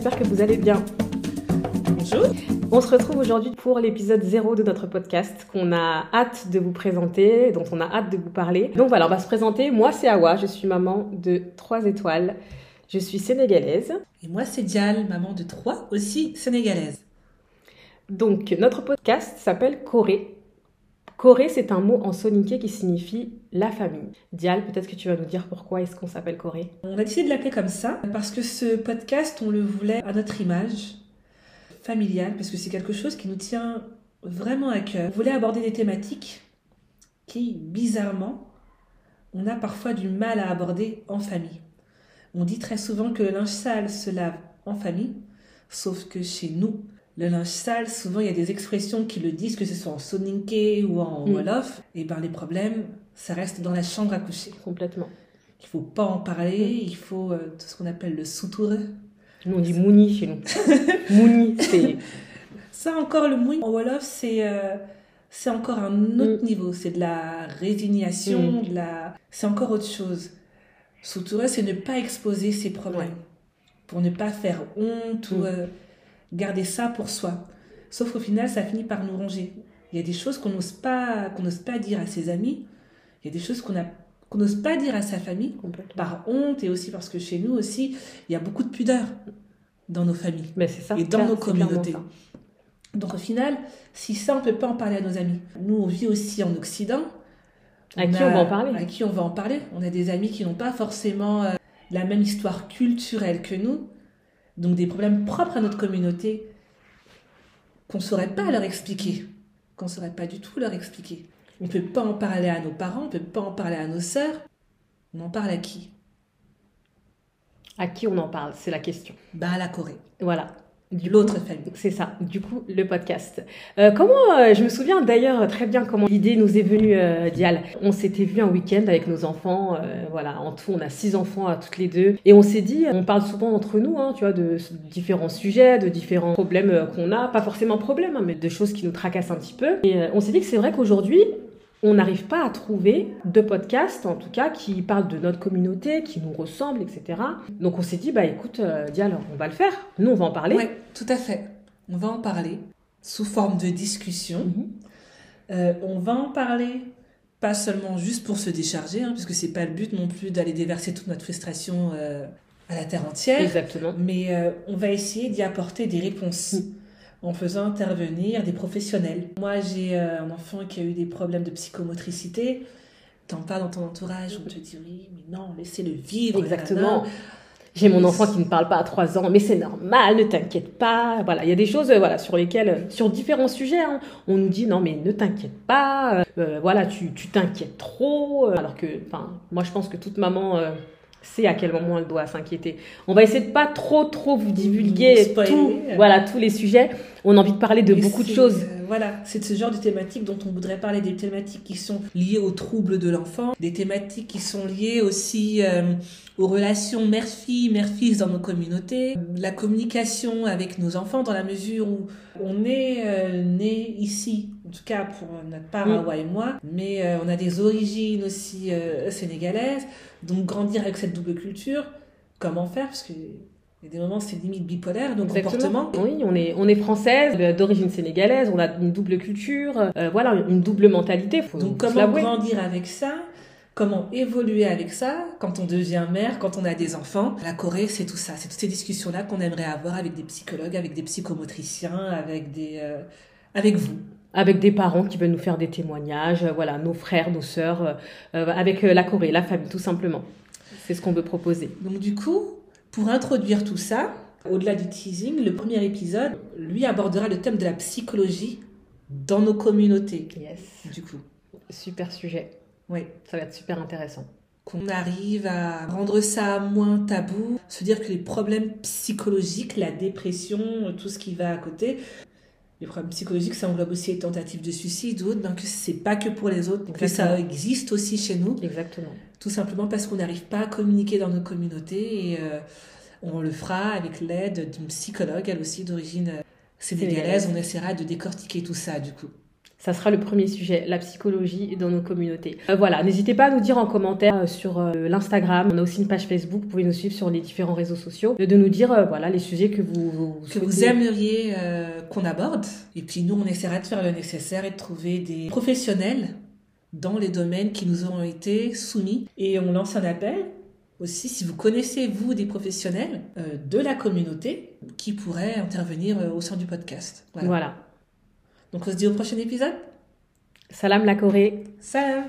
J'espère que vous allez bien. Bonjour. On se retrouve aujourd'hui pour l'épisode 0 de notre podcast qu'on a hâte de vous présenter, dont on a hâte de vous parler. Donc voilà, on va se présenter. Moi, c'est Awa, je suis maman de 3 étoiles. Je suis sénégalaise. Et moi, c'est Dial, maman de 3, aussi sénégalaise. Donc, notre podcast s'appelle Corée. Corée, c'est un mot en soninké qui signifie la famille. Dial, peut-être que tu vas nous dire pourquoi est-ce qu'on s'appelle Corée? On a décidé de l'appeler comme ça parce que ce podcast, on le voulait à notre image familiale, parce que c'est quelque chose qui nous tient vraiment à cœur. On voulait aborder des thématiques qui, bizarrement, on a parfois du mal à aborder en famille. On dit très souvent que le linge sale se lave en famille, sauf que chez nous, le linge sale, souvent il y a des expressions qui le disent, que ce soit en soninké ou en Mm. wolof, et ben les problèmes, ça reste dans la chambre à coucher. Complètement. Il faut pas en parler, il faut euh, tout ce qu'on appelle le soutoureux. Nous, on dit mouni chez nous. mouni, c'est. Ça encore, le mouille en wolof, c'est euh, c'est encore un autre Mm. niveau. C'est de la résignation, Mm. de la... c'est encore autre chose. Soutoureux, c'est ne pas exposer ses problèmes, Ouais. pour ne pas faire honte ou euh, garder ça pour soi. Sauf qu'au final, ça finit par nous ronger. Il y a des choses qu'on n'ose pas, qu'on n'ose pas dire à ses amis. Il y a des choses qu'on a- qu'on n'ose pas dire à sa famille par honte et aussi parce que chez nous aussi, il y a beaucoup de pudeur dans nos familles Mais c'est ça. et dans clair- nos communautés. Donc au final, si ça, on ne peut pas en parler à nos amis. Nous, on vit aussi en Occident. À qui on va en parler? À qui on va en parler? On a des amis qui n'ont pas forcément euh, la même histoire culturelle que nous, donc des problèmes propres à notre communauté qu'on ne saurait pas leur expliquer, qu'on ne saurait pas du tout leur expliquer. On ne peut pas en parler à nos parents, on ne peut pas en parler à nos sœurs. On en parle à qui? À qui on en parle? C'est la question. Bah à la Corée, Voilà. Du l'autre famille. C'est ça, du coup, le podcast. Euh, comment, euh, je me souviens d'ailleurs très bien comment l'idée nous est venue, euh, Dial. On s'était vu un week-end avec nos enfants, euh, voilà, en tout, on a six enfants à toutes les deux, et on s'est dit, on parle souvent entre nous, hein, tu vois, de différents sujets, de différents problèmes euh, qu'on a, pas forcément problèmes, hein, mais de choses qui nous tracassent un petit peu. Et euh, on s'est dit que c'est vrai qu'aujourd'hui, on n'arrive pas à trouver de podcast, en tout cas, qui parlent de notre communauté, qui nous ressemblent, etc. Donc on s'est dit, bah écoute, euh, Dial, on va le faire. Nous, on va en parler. Oui, tout à fait. On va en parler sous forme de discussion. Mhm. Euh, on va en parler pas seulement juste pour se décharger, hein, puisque c'est pas le but non plus d'aller déverser toute notre frustration euh, à la terre entière, Exactement. mais on va essayer d'y apporter des réponses Mm. En faisant intervenir des professionnels. Moi, j'ai euh, un enfant qui a eu des problèmes de psychomotricité. T'en parles dans ton entourage, on te dit oui, mais non, laissez-le vivre. Exactement. J'ai mon enfant qui ne parle pas à 3 ans, mais c'est normal, ne t'inquiète pas. Voilà, il y a des choses euh, voilà, sur lesquelles, euh, sur différents sujets, hein, on nous dit non, mais ne t'inquiète pas, euh, voilà, tu tu t'inquiètes trop. alors que, enfin, moi je pense que toute maman euh, sait à quel moment elle doit s'inquiéter. On va essayer de pas trop, trop vous divulguer Spoiler. tout, voilà, tous les sujets. On a envie de parler de Et beaucoup de choses. euh, voilà, c'est de ce genre de thématiques dont on voudrait parler, des thématiques qui sont liées aux troubles de l'enfant, des thématiques qui sont liées aussi euh, aux relations mère-fille, mère-fils dans nos communautés, la communication avec nos enfants dans la mesure où on est euh, né ici, en tout cas pour notre part, Mm. Awa et moi, mais euh, on a des origines aussi euh, sénégalaises, donc grandir avec cette double culture, comment faire? Parce que il y a des moments, c'est limite bipolaire, nos Exactement. comportements. Oui, on est, on est française, euh, d'origine sénégalaise, on a une double culture, euh, voilà, une double mentalité. Faut, Donc comment grandir avec ça? Comment évoluer avec ça? Quand on devient mère, quand on a des enfants? La Corée, c'est tout ça. C'est toutes ces discussions-là qu'on aimerait avoir avec des psychologues, avec des psychomotriciens, avec des, euh, avec vous. avec des parents qui veulent nous faire des témoignages, voilà, nos frères, nos sœurs, euh, avec la Corée, la famille, tout simplement. C'est ce qu'on veut proposer. Donc du coup, pour introduire tout ça, au-delà du teasing, le premier épisode, lui abordera le thème de la psychologie dans nos communautés. Yes. Du coup, Super sujet. oui. Ça va être super intéressant. qu'on arrive à rendre ça moins tabou, se dire que les problèmes psychologiques, la dépression, tout ce qui va à côté, les problèmes psychologiques, ça englobe aussi les tentatives de suicide ou autres, que c'est pas que pour les autres, que ça existe aussi chez nous, Exactement. tout simplement parce qu'on n'arrive pas à communiquer dans nos communautés et euh, on le fera avec l'aide d'une psychologue, elle aussi d'origine euh, Sénégalaise. on essaiera de décortiquer tout ça du coup. Ça sera le premier sujet, la psychologie dans nos communautés. Euh, voilà, n'hésitez pas à nous dire en commentaire euh, sur euh, l'Instagram. On a aussi une page Facebook. Vous pouvez nous suivre sur les différents réseaux sociaux. De nous dire voilà les sujets que vous, vous que vous aimeriez qu'on aborde. Et puis nous, on essaiera de faire le nécessaire et de trouver des professionnels dans les domaines qui nous ont été soumis. Et on lance un appel aussi si vous connaissez, vous, des professionnels de la communauté qui pourraient intervenir au sein du podcast. voilà. Donc on se dit au prochain épisode. Salam la Corée. Salam.